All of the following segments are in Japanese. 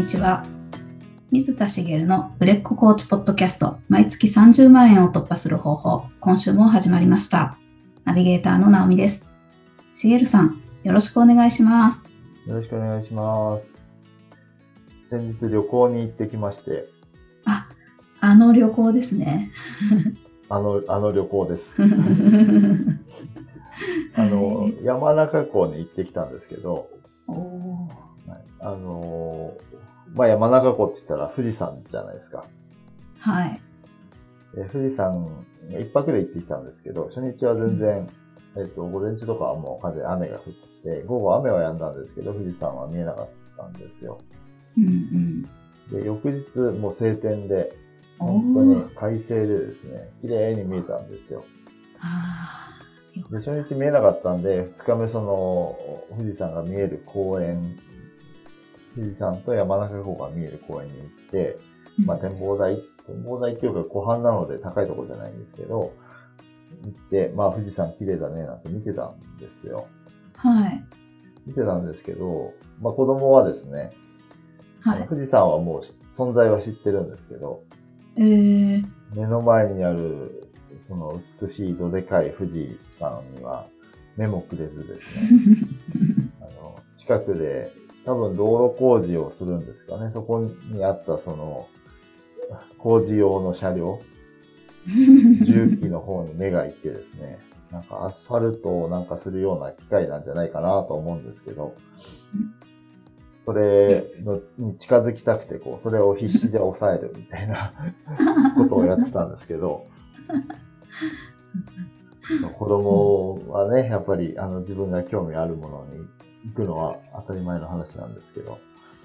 にちは。水田茂の売れっ子コーチポッドキャスト、毎月30万円を突破する方法、今週も始まりました。ナビゲーターの直美です。茂さん、よろしくお願いします。よろしくお願いします。先日旅行に行ってきまして、あ、あの旅行ですね。あの、あの旅行です。あの、山中湖に行ってきたんですけど、おーはいあのーまあ、山中湖って言ったら富士山じゃないですか。はい。で富士山、一泊で行ってきたんですけど、初日は全然、えっと、午前中とかはもう完全に雨が降って、午後雨は止んだんですけど、富士山は見えなかったんですよ。うんうん。で、翌日、もう晴天で、お本当にー快晴でですね、綺麗に見えたんですよ。あーよで、初日見えなかったんで、二日目その、富士山が見える公園、富士山と山中湖が見える公園に行って、まあ展望台、展望台っていうか湖畔なので高いところじゃないんですけど、行って、まあ富士山綺麗だねなんて見てたんですよ。はい。見てたんですけど、まあ子供はですね、はい。富士山はもう存在は知ってるんですけど、えー、目の前にある、その美しいどでかい富士山には目もくれずですね、あの、近くで多分道路工事をするんですかね。そこにあったその、工事用の車両、重機の方に目が行ってですね、なんかアスファルトをなんかするような機械なんじゃないかなと思うんですけど、それのに近づきたくて、こう、それを必死で抑えるみたいな ことをやってたんですけど、子供はね、やっぱりあの自分が興味あるものに行くのは当たり前の話なんですけど、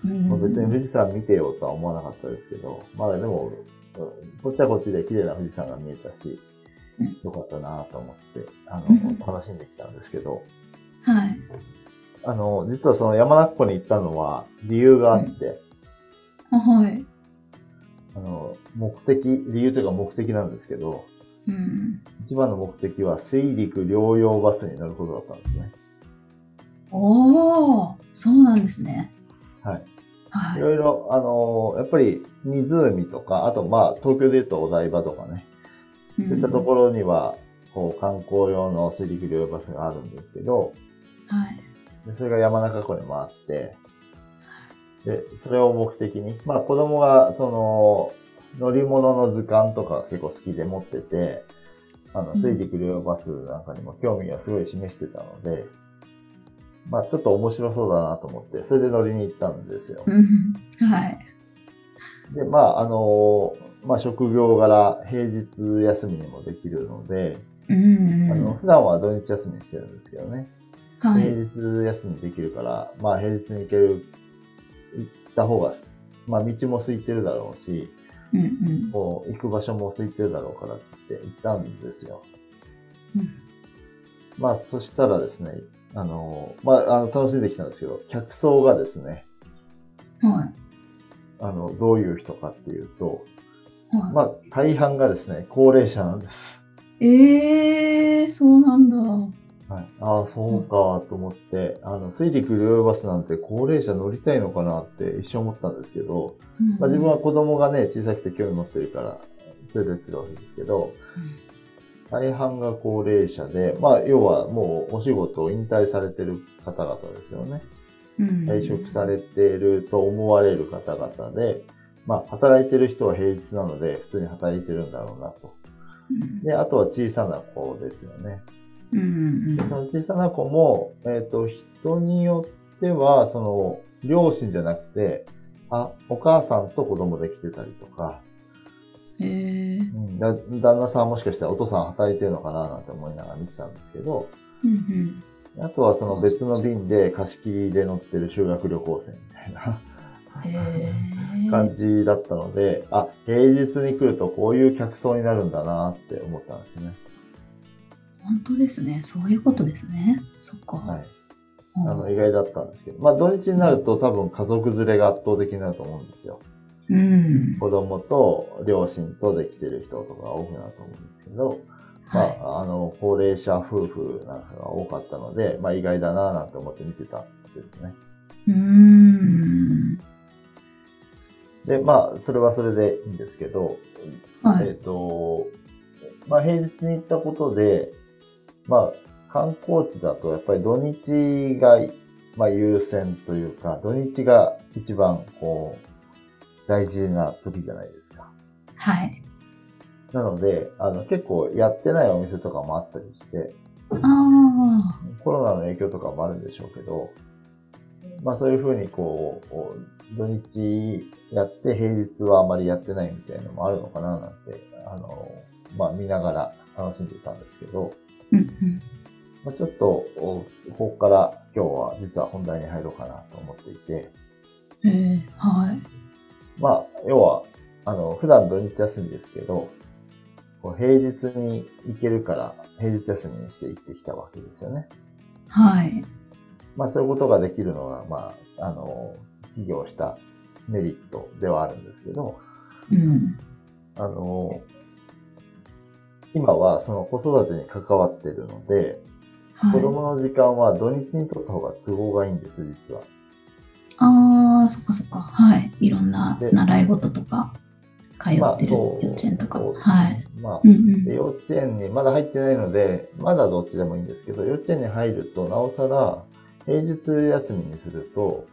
別に富士山見てようとは思わなかったですけど、まあでも、こっちはこっちで綺麗な富士山が見えたしうん、よかったなと思って、あうんの、楽しんできたんですけど、はい。あの、実はその山中湖に行ったのは理由があって、あはい。あの、目的、理由というか目的なんですけど、うん。一番の目的は水陸両用バスに乗ることだったんですね。おー、そうなんですね。はい。はいい。ろいろ、あの、やっぱり湖とか、あとまあ、東京で言うとお台場とかね、そういったところには、こう、観光用の水陸両用バスがあるんですけど、はい。でそれが山中湖にもあって、で、それを目的に、まあ子供が、その、乗り物の図鑑とか結構好きで持ってて、あの、うん水陸両用バスなんかにも興味をすごい示してたので、まあちょっと面白そうだなと思って、それで乗りに行ったんですよ。うんはい。で、まああの、まあ職業柄平日休みにもできるので、うんあの、普段は土日休みにしてるんですけどね。はい。平日休みできるから、まあ平日に行ける、行った方が、まあ道も空いてるだろうし、うんうんこう行く場所も空いてるだろうからって行ったんですよ。うんまあそしたらですね、あの、まああの楽しんできたんですけど、客層がですね、はい。あの、どういう人かっていうと、はい。まあ大半がですね、高齢者なんです。ええー、そうなんだ。はい、ああ、そうかと思って、あの、水陸両用バスなんて高齢者乗りたいのかなって一瞬思ったんですけど、まあ、自分は子供がね、小さくて興味持ってるから、連れてってるわけですけど、大半が高齢者で、まあ、要はもうお仕事を引退されてる方々ですよね。うん退職されていると思われる方々で、まあ、働いてる人は平日なので、普通に働いてるんだろうなと。うんで、あとは小さな子ですよね。うんうんでその小さな子も、えっ、と、人によっては、その、両親じゃなくて、あ、お母さんと子供で来てたりとか、ええーうん、だ旦那さんはもしかしたらお父さん働いてるのかななんて思いながら見てたんですけど、うんあとはその別の便で貸し切りで乗ってる修学旅行生みたいな感じだったので、あ、平日に来るとこういう客層になるんだなって思ったんですね。本当ですね。そういうことですね。そっか。はい。うんあの、意外だったんですけど、まあ土日になると多分家族連れが圧倒的になると思うんですよ。うん。子供と両親とで来てる人とかが多くなると思うんですけど、まはい。あ、あの、高齢者夫婦なんかが多かったので、まあ意外だなぁなんて思って見てたんですね。うーん。で、まあ、それはそれでいいんですけど、はい。えっ、と、まあ、平日に行ったことで、まあ、観光地だとやっぱり土日が、まあ、優先というか、土日が一番、こう、大事な時じゃないですか。はい。なので、あの、結構やってないお店とかもあったりして、ああ。コロナの影響とかもあるんでしょうけど、まあそういうふうにこう、土日やって平日はあまりやってないみたいなのもあるのかななんて、あの、まあ見ながら楽しんでいたんですけど、うんうん。まあ、ちょっと、おここから今日は実は本題に入ろうかなと思っていて、えー、はい。まあ、要は、あの、普段土日休みですけど、こう平日に行けるから平日休みにして行ってきたわけですよね。はい。まあそういうことができるのが、まあ、あの、企業したメリットではあるんですけど、うん。あの、今はその子育てに関わっているので、はい。子供の時間は土日にとった方が都合がいいんです、実は。ああ、そっかそっか。はい。いろんなで習い事とか、通まあってる幼稚園とか。はい。まあう、んうん。で幼稚園にまだ入ってないので、まだどっちでもいいんですけど、幼稚園に入ると、なおさら、平日休みにすると、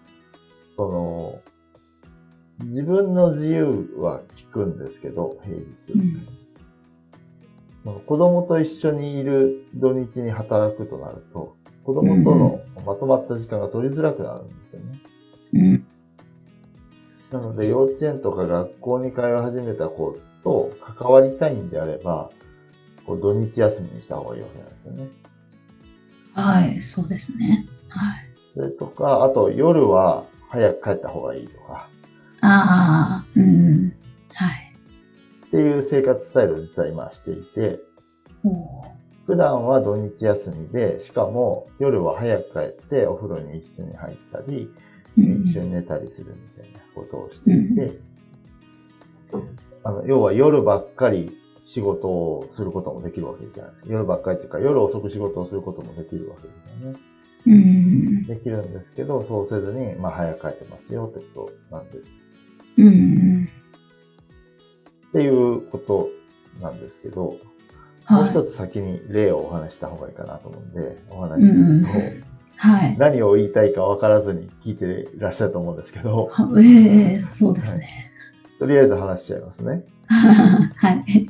その、自分の自由は効くんですけど、平日。うん子供と一緒にいる土日に働くとなると、子供とのまとまった時間が取りづらくなるんですよね。うん。なので、幼稚園とか学校に通い始めた子と関わりたいんであれば、こう土日休みにした方がいいわけなんですよね。はい。そうですね。はい。それとか、あと夜は早く帰った方がいいとか、ああ、うんうん。はい。っていう生活スタイルを実は今していて。普段は土日休みで、しかも夜は早く帰ってお風呂に一緒に入ったり、うん一緒に寝たりするみたいなことをしていて、あの要は夜ばっかり仕事をすることもできるわけじゃないですか。夜ばっかりっていうか、夜遅く仕事をすることもできるわけですよね。うん。できるんですけど、そうせずに、まあ早く帰ってますよってことなんです。うん。っていうことなんですけど、もうはい。一つ先に例をお話しした方がいいかなと思うんで、お話しすると、はい。何を言いたいか分からずに聞いていらっしゃると思うんですけど、はええそうですね。とりあえず話しちゃいますね。はい。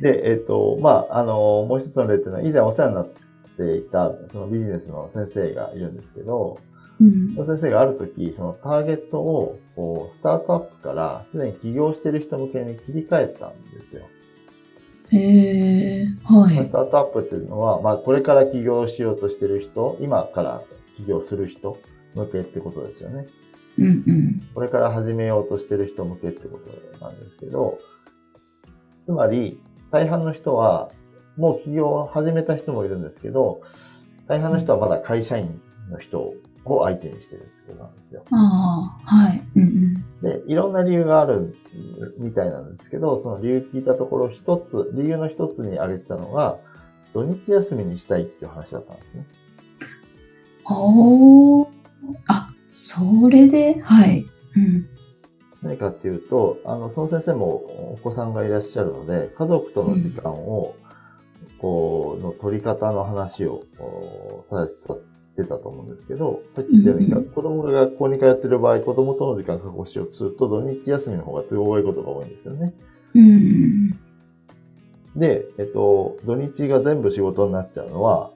で、えっ、と、まあ、あの、もう一つの例っていうのは、以前お世話になっていた、そのビジネスの先生がいるんですけど、うんその先生がある時、そのターゲットを、こう、スタートアップからすでに起業してる人向けに切り替えたんですよ。へえはいス。タートアップっていうのは、まあ、これから起業しようとしてる人、今から起業する人向けってことですよね。うんうん。これから始めようとしてる人向けってことなんですけど、つまり、大半の人は、もう起業を始めた人もいるんですけど、大半の人はまだ会社員の人を相手にしてるってことなんですよ。ああ、はい。うんうん。で、いろんな理由があるみたいなんですけど、その理由聞いたところ一つ、理由の一つに挙げてたのが、土日休みにしたいっていう話だったんですね。おお。あ、それで、はい。うん。何かっていうと、あの、その先生もお子さんがいらっしゃるので、家族との時間を、こう、の取り方の話を、されてたと思うんですけど、さっき言ったように、子供が学校に通ってる場合、子供との時間確保しようとすると、土日休みの方が都合がいいことが多いんですよね。うん。で、えっと、土日が全部仕事になっちゃうのは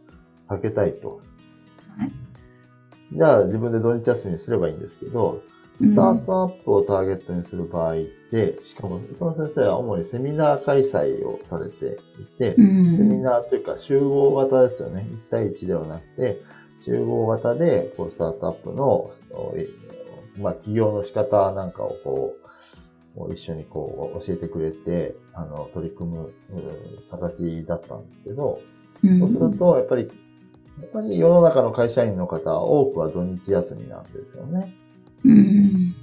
避けたいと。はいじゃあ自分で土日休みにすればいいんですけど、スタートアップをターゲットにする場合って、しかもその先生は主にセミナー開催をされていて、うセミん。ナーというか集合型ですよね。1対1ではなくて、集合型で、こう、スタートアップの、まあ、起業の仕方なんかをこう、一緒にこう、教えてくれて、あの、取り組む、うん形だったんですけど、うんそうすると、やっぱり、やっぱり世の中の会社員の方、多くは土日休みなんですよね。うん。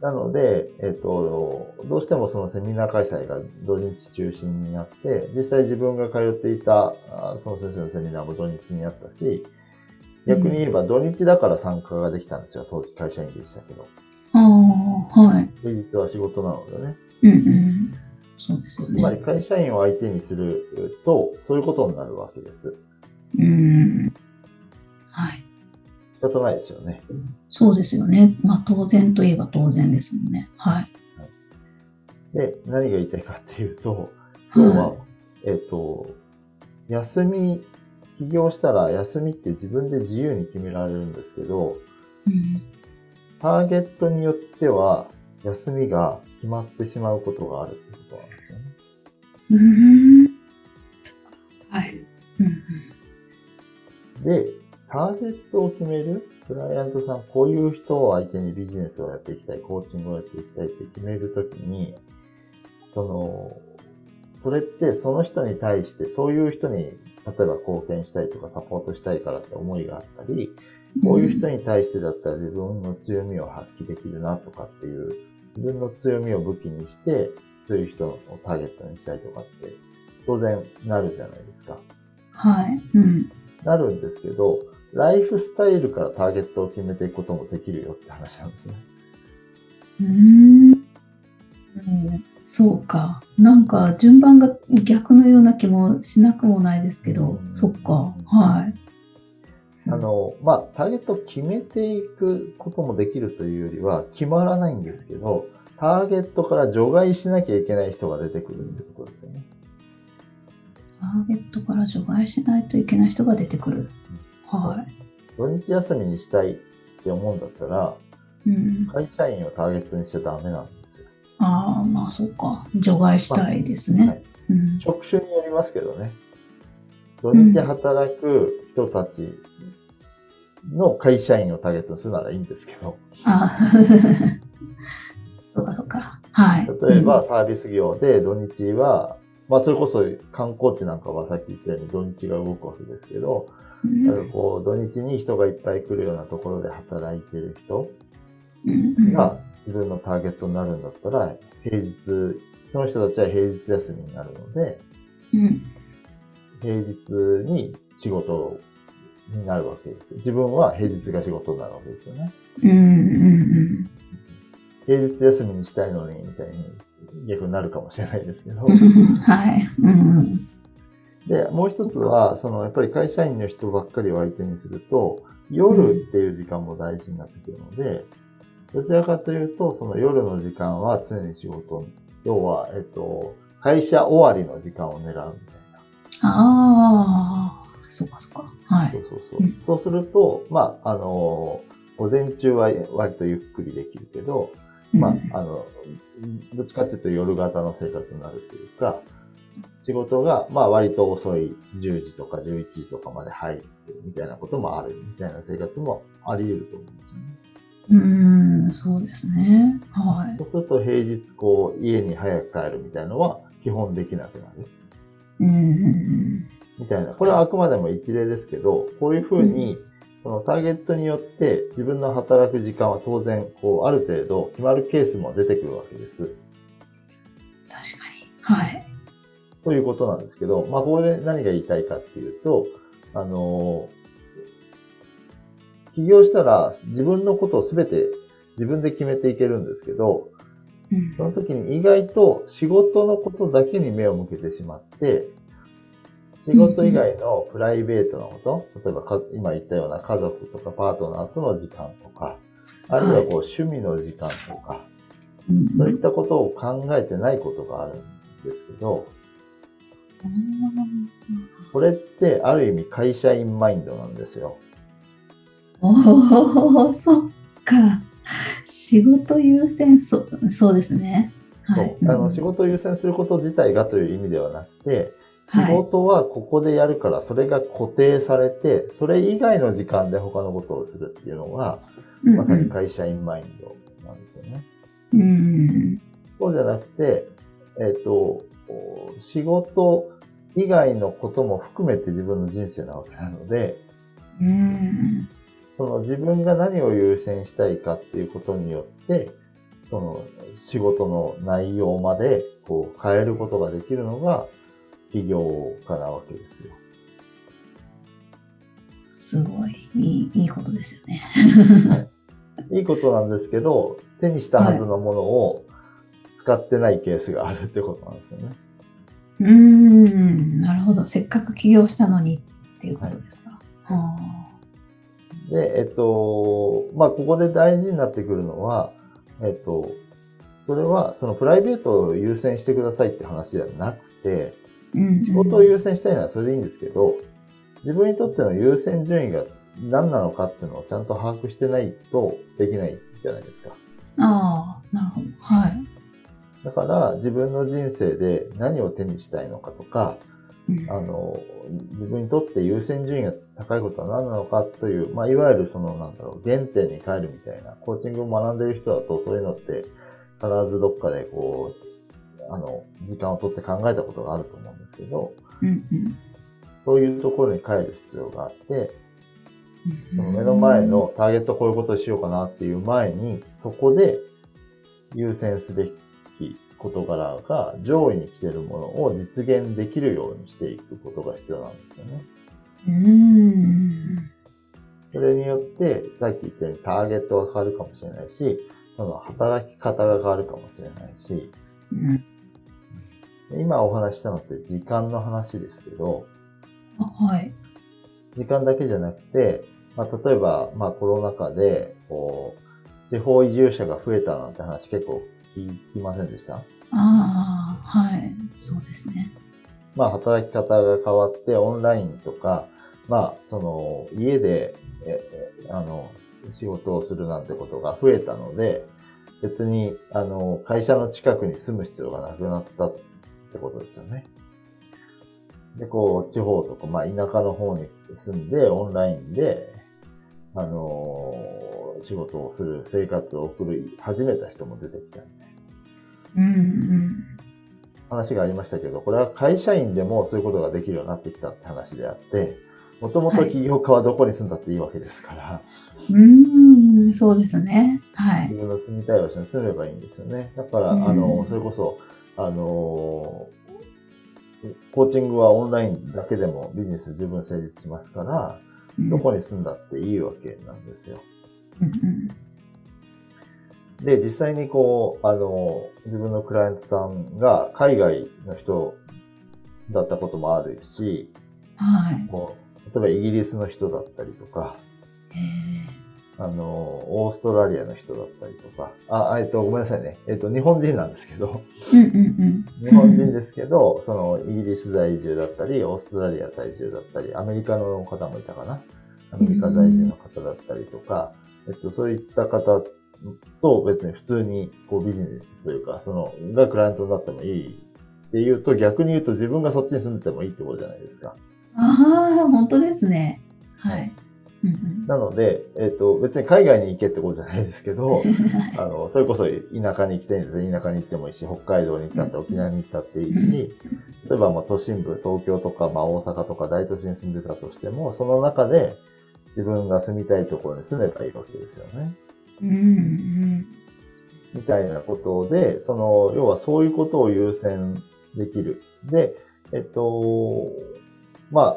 なので、えっ、と、どうしてもそのセミナー開催が土日中心になって、実際自分が通っていた、あその先生のセミナーも土日にあったし、逆に言えば土日だから参加ができたんですよ、当時会社員でしたけど。ああ、はい。平日は仕事なのでね。うんうん。そうですよつまりね。会社員を相手にすると、そういうことになるわけです。うん。はい。仕方ないですよね。そうですよね。まあ当然といえば当然ですもんね。はい。で、何が言いたいかっていうと、今日は、はえっ、と、休み、起業したら休みって自分で自由に決められるんですけど、うん。ターゲットによっては休みが決まってしまうことがあるってことなんですよね。うん。はい。で、ターゲットを決めるクライアントさん、こういう人を相手にビジネスをやっていきたい、コーチングをやっていきたいって決めるときに、その、それってその人に対して、そういう人に、例えば貢献したいとかサポートしたいからって思いがあったり、こういう人に対してだったら自分の強みを発揮できるなとかっていう、自分の強みを武器にして、そういう人をターゲットにしたいとかって、当然なるじゃないですか。はい。うん。なるんですけど、ライフスタイルからターゲットを決めていくこともできるよって話なんですね。うーん。うんそうか。なんか順番が逆のような気もしなくもないですけど、うんそっか。はい。あの、まあ、ターゲットを決めていくこともできるというよりは、決まらないんですけど、ターゲットから除外しなきゃいけない人が出てくるってことですよね。ターゲットから除外しないといけない人が出てくる。はい。土日休みにしたいって思うんだったら、うん、会社員をターゲットにしちゃダメなんですよ。ああ、まあそうか。除外したいですね。はいうん、職種によりますけどね。土日働く人たちの会社員をターゲットにするならいいんですけど、あ そうかそうか。はい。例えばサービス業で土日は、まあそれこそ観光地なんかはさっき言ったように土日が動くわけですけど、うん、こう土日に人がいっぱい来るようなところで働いてる人が自分のターゲットになるんだったら、平日、その人たちは平日休みになるので、うん平日に仕事になるわけです。自分は平日が仕事になるわけですよね。うんうん平日休みにしたいのに、みたいに逆になるかもしれないですけどうん。はい。うんで、もう一つは、その、やっぱり会社員の人ばっかりを相手にすると、夜っていう時間も大事になってくるので、どちらかというと、その夜の時間は常に仕事、要は、えっと、会社終わりの時間を狙うみたいな。ああ、そっかそっか。はい。そうそうそう。そうすると、まあ、あの、午前中は割とゆっくりできるけど、まうんあ、あの、どっちかっていうと夜型の生活になるというか、仕事が、まあ割と遅い10時とか11時とかまで入ってみたいなこともあるみたいな生活もあり得ると思うんですよね。うん、そうですね。はい。そうすると平日こう家に早く帰るみたいのは基本できなくなるうん。みたいな。これはあくまでも一例ですけど、こういうふうにそのターゲットによって自分の働く時間は当然こうある程度決まるケースも出てくるわけです。確かに。はい。ということなんですけど、まあ、ここで何が言いたいかっていうと、あの、起業したら自分のことをすべて自分で決めていけるんですけど、うん。その時に意外と仕事のことだけに目を向けてしまって、仕事以外のプライベートなこと、例えばか今言ったような家族とかパートナーとの時間とか、あるいはこう趣味の時間とか、うんそういったことを考えてないことがあるんですけど、これってある意味会社員マインドなんですよ。おお、そっか。仕事優先そ、そうですね。はい。そうあの仕事を優先すること自体がという意味ではなくて、仕事はここでやるから、それが固定されて、それ以外の時間で他のことをするっていうのが、うんまさに会社員マインドなんですよね。うん。そうじゃなくて、えっ、と、仕事以外のことも含めて自分の人生なわけなので、うん。その自分が何を優先したいかっていうことによって、その仕事の内容までこう変えることができるのが起業家なわけですよ。すごい、いい、いいことですよね。いいことなんですけど、手にしたはずのものを使ってないケースがあるってことなんですよね。うーん、なるほど。せっかく起業したのにっていうことですか。はで、えっと、まあ、ここで大事になってくるのは、えっと、それは、そのプライベートを優先してくださいって話ではなくて、あうん仕事を優先したいならそれでいいんですけど、自分にとっての優先順位が何なのかっていうのをちゃんと把握してないとできないじゃないですか。ああ、なるほど。はい。だから自分の人生で何を手にしたいのかとか、うんあの、自分にとって優先順位が高いことは何なのかという、まあ、いわゆるその、なんだろう、原点に帰るみたいな、コーチングを学んでいる人だとそういうのって必ずどっかでこう、あの、時間を取って考えたことがあると思うんですけど、うんうん。そういうところに帰る必要があって、その目の前のターゲットこういうことをしようかなっていう前に、そこで優先すべき事柄が上位に来てるものを実現できるようにしていくことが必要なんですよね。うーん。それによって、さっき言ったようにターゲットが変わるかもしれないし、その働き方が変わるかもしれないし、うん今お話ししたのって時間の話ですけど、あはい。時間だけじゃなくて、まあ、例えば、まあ、コロナ禍で、こう、地方移住者が増えたなんて話結構聞きませんでした？ああ、はい。そうですね。まあ、働き方が変わって、オンラインとか、まあ、その、家で、え、えあの、仕事をするなんてことが増えたので、別に、あの、会社の近くに住む必要がなくなったってことですよね。で、こう、地方とか、まあ、田舎の方に住んで、オンラインで、あの仕事をする、生活を送る、始めた人も出てきたんで。うんうん。話がありましたけど、これは会社員でもそういうことができるようになってきたって話であって、もともと起業家はどこに住んだっていいわけですから、うーん、そうですね。はい。自分の住みたい場所に住めばいいんですよね。だから、うんあの、それこそ、あの、コーチングはオンラインだけでもビジネス十分成立しますから、うんどこに住んだっていいわけなんですよ。うんうんで、実際にこう、あの、自分のクライアントさんが海外の人だったこともあるし、はい。こう、例えばイギリスの人だったりとか、えーあの、オーストラリアの人だったりとか、あ、えっと、ごめんなさいね。えっと、日本人なんですけど、うんうんうん。日本人ですけど、その、イギリス在住だったり、オーストラリア在住だったり、アメリカの方もいたかな。アメリカ在住の方だったりとか、えっと、そういった方と別に普通にこうビジネスというか、その、がクライアントになってもいいっていうと、逆に言うと自分がそっちに住んでてもいいってことじゃないですか。ああ、本当ですね。はい。うんうんなので、えっ、と、別に海外に行けってことじゃないですけど、あの、それこそ田舎に行きたいんだったら田舎に行ってもいいし、北海道に行ったって沖縄に行ったっていいし、例えばまあ都心部、東京とかまあ大阪とか大都市に住んでたとしても、その中で自分が住みたいところに住めばいいわけですよね。うんうんみたいなことで、その、要はそういうことを優先できる。で、えっと、まあ、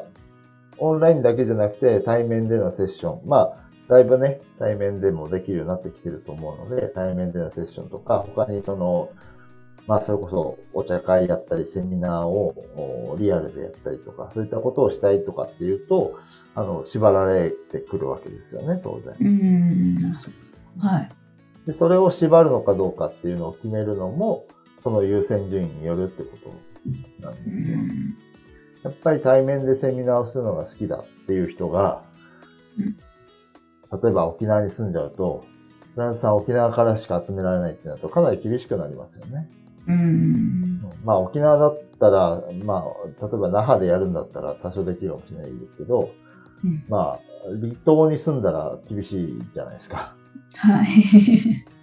オンラインだけじゃなくて対面でのセッション。まあ、だいぶね、対面でもできるようになってきてると思うので、対面でのセッションとか、他にその、まあ、それこそお茶会やったり、セミナーをおリアルでやったりとか、そういったことをしたいとかっていうと、あの、縛られてくるわけですよね、当然。うん。はい。で、それを縛るのかどうかっていうのを決めるのも、その優先順位によるってことなんうですよ。んやっぱり対面でセミナーをするのが好きだっていう人がうん、例えば沖縄に住んじゃうと、フランスさん沖縄からしか集められないってなるとかなり厳しくなりますよね。うん。まあ沖縄だったら、まあ、例えば那覇でやるんだったら多少できるかもしれないですけど、うんまあ、離島に住んだら厳しいじゃないですか。はい。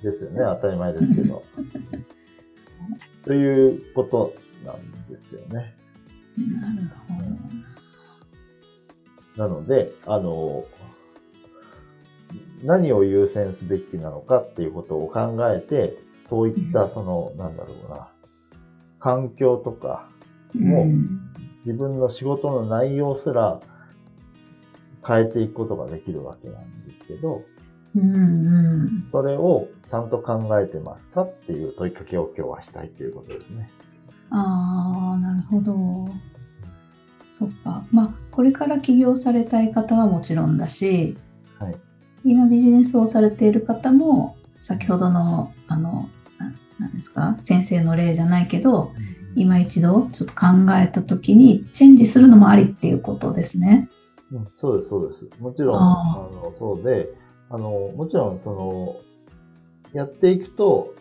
ですよね。当たり前ですけど。ということなんですよね。なるほど。なので、あの、何を優先すべきなのかっていうことを考えて、そういった、その、なんだろうな、環境とか、もうん自分の仕事の内容すら変えていくことができるわけなんですけど、うんうん。それをちゃんと考えてますかっていう問いかけを今日はしたいということですね。ああ、なるほど。そっか。まあ、これから起業されたい方はもちろんだし、はい。今ビジネスをされている方も、先ほどの、あの、ななんですか、先生の例じゃないけど、今一度ちょっと考えた時にチェンジするのもありっていうことですね。うん、そうです、そうです。もちろん、ああの、そうで、あの、もちろん、その、やっていくと、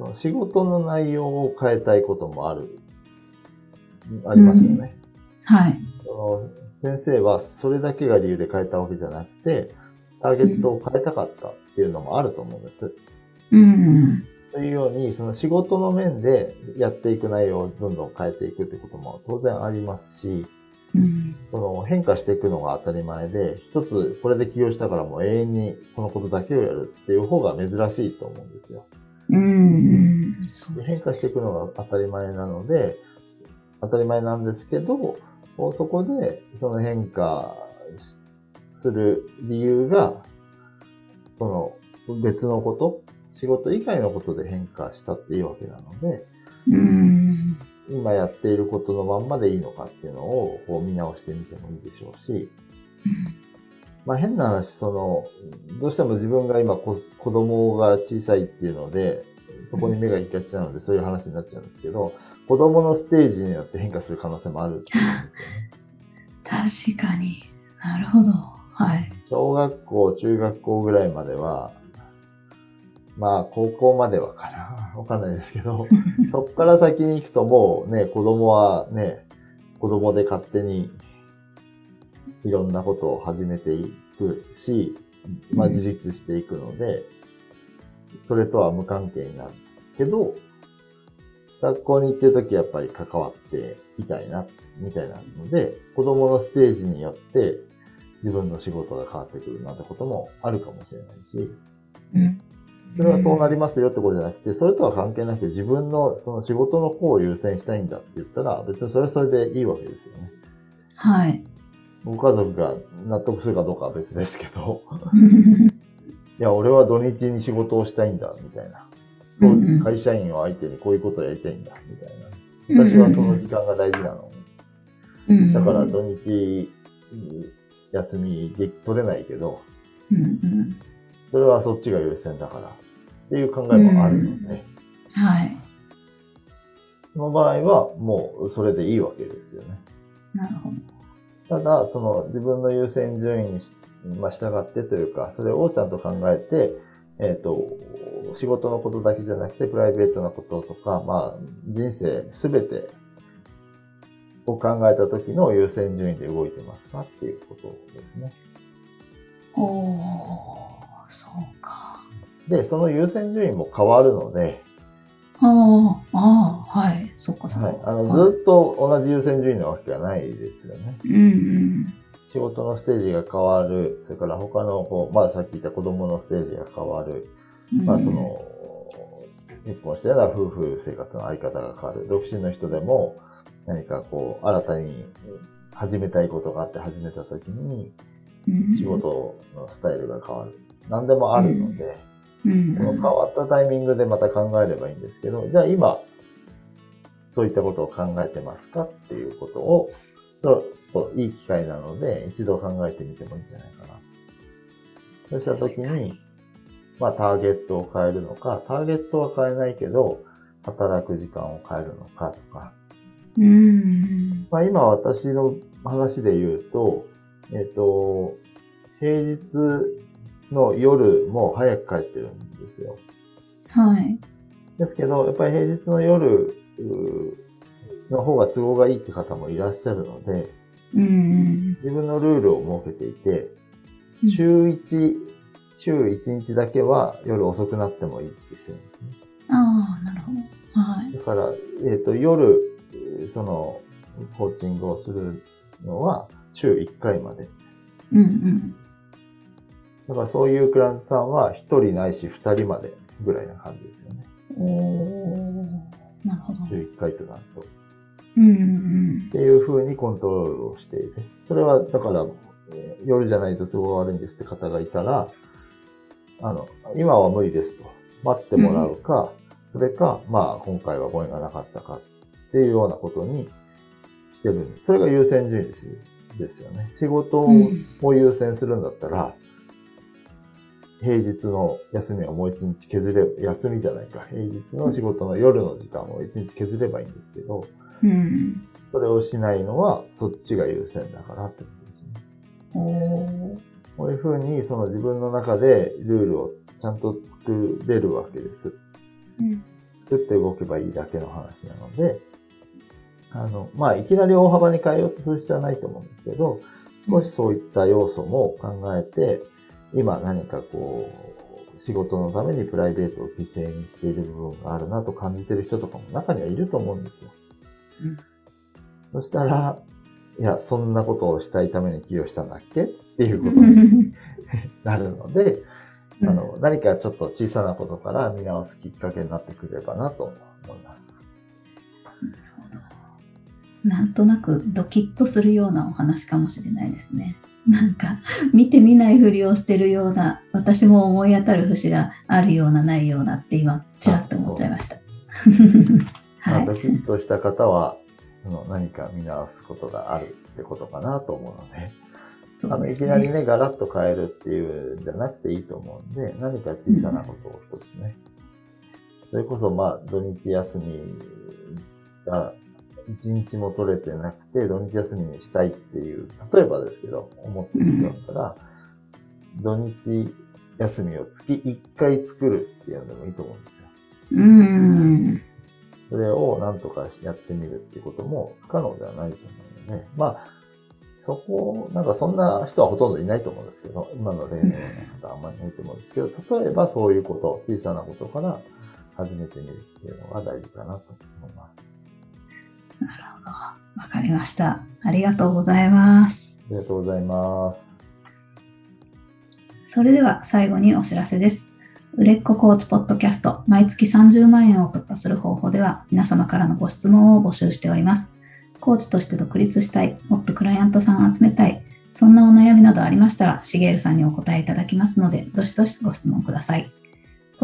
うん、仕事の内容を変えたいこともある、ありますよね。はい。その先生はそれだけが理由で変えたわけじゃなくて、ターゲットを変えたかったっていうのもあると思うんです。うん。というように、その仕事の面でやっていく内容をどんどん変えていくってことも当然ありますし、うん。その変化していくのが当たり前で、一つこれで起業したからもう永遠にそのことだけをやるっていう方が珍しいと思うんですよ。うん。変化していくのが当たり前なので、当たり前なんですけど、そこでその変化しする理由が、その別のこと、仕事以外のことで変化したっていうわけなので、うん。今やっていることのまんまでいいのかっていうのをこう見直してみてもいいでしょうし、まあ変な話、その、どうしても自分が今こ子供が小さいっていうので、そこに目が行きがちなので そういう話になっちゃうんですけど、子供のステージによって変化する可能性もあるっていうんですよね。確かになるほど。はい。小学校、中学校ぐらいまでは、まあ高校まではかな。わかんないですけど、そっから先に行くともうね、子供はね、子供で勝手にいろんなことを始めていくし、まあ自立していくので、それとは無関係になるけど、学校に行ってるときやっぱり関わっていたいな、みたいなので、子供のステージによって自分の仕事が変わってくるなんてこともあるかもしれないし、うん。それはそうなりますよってことじゃなくて、それとは関係なく自分のその仕事の方を優先したいんだって言ったら、別にそれはそれでいいわけですよね。はい。ご家族が納得するかどうかは別ですけど、いや、俺は土日に仕事をしたいんだ、みたいな。そう会社員を相手にこういうことをやりたいんだ、みたいな。私はその時間が大事なの。うんだから土日、休みで取れないけど。それはそっちが優先だから、っていう考えもあるので、はい。その場合はもうそれでいいわけですよね。なるほど。ただ、その自分の優先順位にし、まあ、従ってというか、それをちゃんと考えて、えっ、と、仕事のことだけじゃなくて、プライベートなこととか、まあ、人生すべてを考えた時の優先順位で動いてますかっていうことですね。おー、そうか。で、その優先順位も変わるので、ああ、ああ、はい。そっかそっか。はい、あのはいずっと同じ優先順位なわけがないですよね。うんうん。仕事のステージが変わる、それから他のこう、まあさっき言った子供のステージが変わる、まあその、結婚してたら夫婦生活のあり方が変わる。独身の人でも何かこう、新たに始めたいことがあって始めた時にうん、仕事のスタイルが変わる。何でもあるので、うん、その変わったタイミングでまた考えればいいんですけど、じゃあ今、そういったことを考えてますかっていうことを、そういい機会なので、一度考えてみてもいいんじゃないかな。そうしたときに、まあターゲットを変えるのか、ターゲットは変えないけど、働く時間を変えるのかとか。うん。まあ今私の話で言うと、えっ、と、平日の夜も早く帰ってるんですよ。はい。ですけど、やっぱり平日の夜の方が都合がいいって方もいらっしゃるので、うん。自分のルールを設けていてうん、週1、週1日だけは夜遅くなってもいいってしてるんですね。ああ、なるほど。はい。だから、えっ、と、夜、その、コーチングをするのは週1回まで。うんうん。だからそういうクライアントさんは1人ないし2人までぐらいな感じですよね。おー、なるほど。週1回となると。うんうんっていう風にコントロールをしている。それは、だから、えー夜じゃないと都合が悪いんですって方がいたら、あの、今は無理ですと。待ってもらうか、それか、まあ、今回はご縁がなかったかっていうようなことにしてる。それが優先順位ですですよね。仕事を優先するんだったら、平日の休みをもう一日削れ、休みじゃないか。平日の仕事の夜の時間を一日削ればいいんですけど、うん。それをしないのは、そっちが優先だからってことですね。こういうふうに、その自分の中でルールをちゃんと作れるわけです。うん、作って動けばいいだけの話なので、あの、まあ、いきなり大幅に変えようとする必要はないと思うんですけど、少しそういった要素も考えて、今何かこう、仕事のためにプライベートを犠牲にしている部分があるなと感じてる人とかも中にはいると思うんですよ。うん、そしたら、いや、そんなことをしたいために寄与したんだっけっていうことに なるので、あの、何かちょっと小さなことから見直すきっかけになってくればなと思います。なんとなくドキッとするようなお話かもしれないですね。なんか見て見ないふりをしてるような私も思い当たる節があるようなないようなって今ちらっと思っちゃいました。はい、ドキッとした方は何か見直すことがあるってことかなと思うので、あのいきなりねガラッと変えるっていうんじゃなくていいと思うんで何か小さなことを一つね、うん、それこそまあ土日休みが一日も取れてなくて、土日休みにしたいっていう、例えばですけど、思ってる人だったら、うん、土日休みを月1回作るっていうのでもいいと思うんですよ。うん。それをなんとかやってみるっていうことも不可能ではないと思うので、まあ、そこ、なんかそんな人はほとんどいないと思うんですけど、今の例のような方はあんまりいないと思うんですけど、例えばそういうこと、小さなことから始めてみるっていうのが大事かなと思います。なるほど。わかりました。ありがとうございます。ありがとうございます。それでは最後にお知らせです。売れっ子コーチポッドキャスト、毎月30万円を突破する方法では、皆様からのご質問を募集しております。コーチとして独立したい、もっとクライアントさんを集めたい、そんなお悩みなどありましたら、しげるさんにお答えいただきますので、どしどしご質問ください。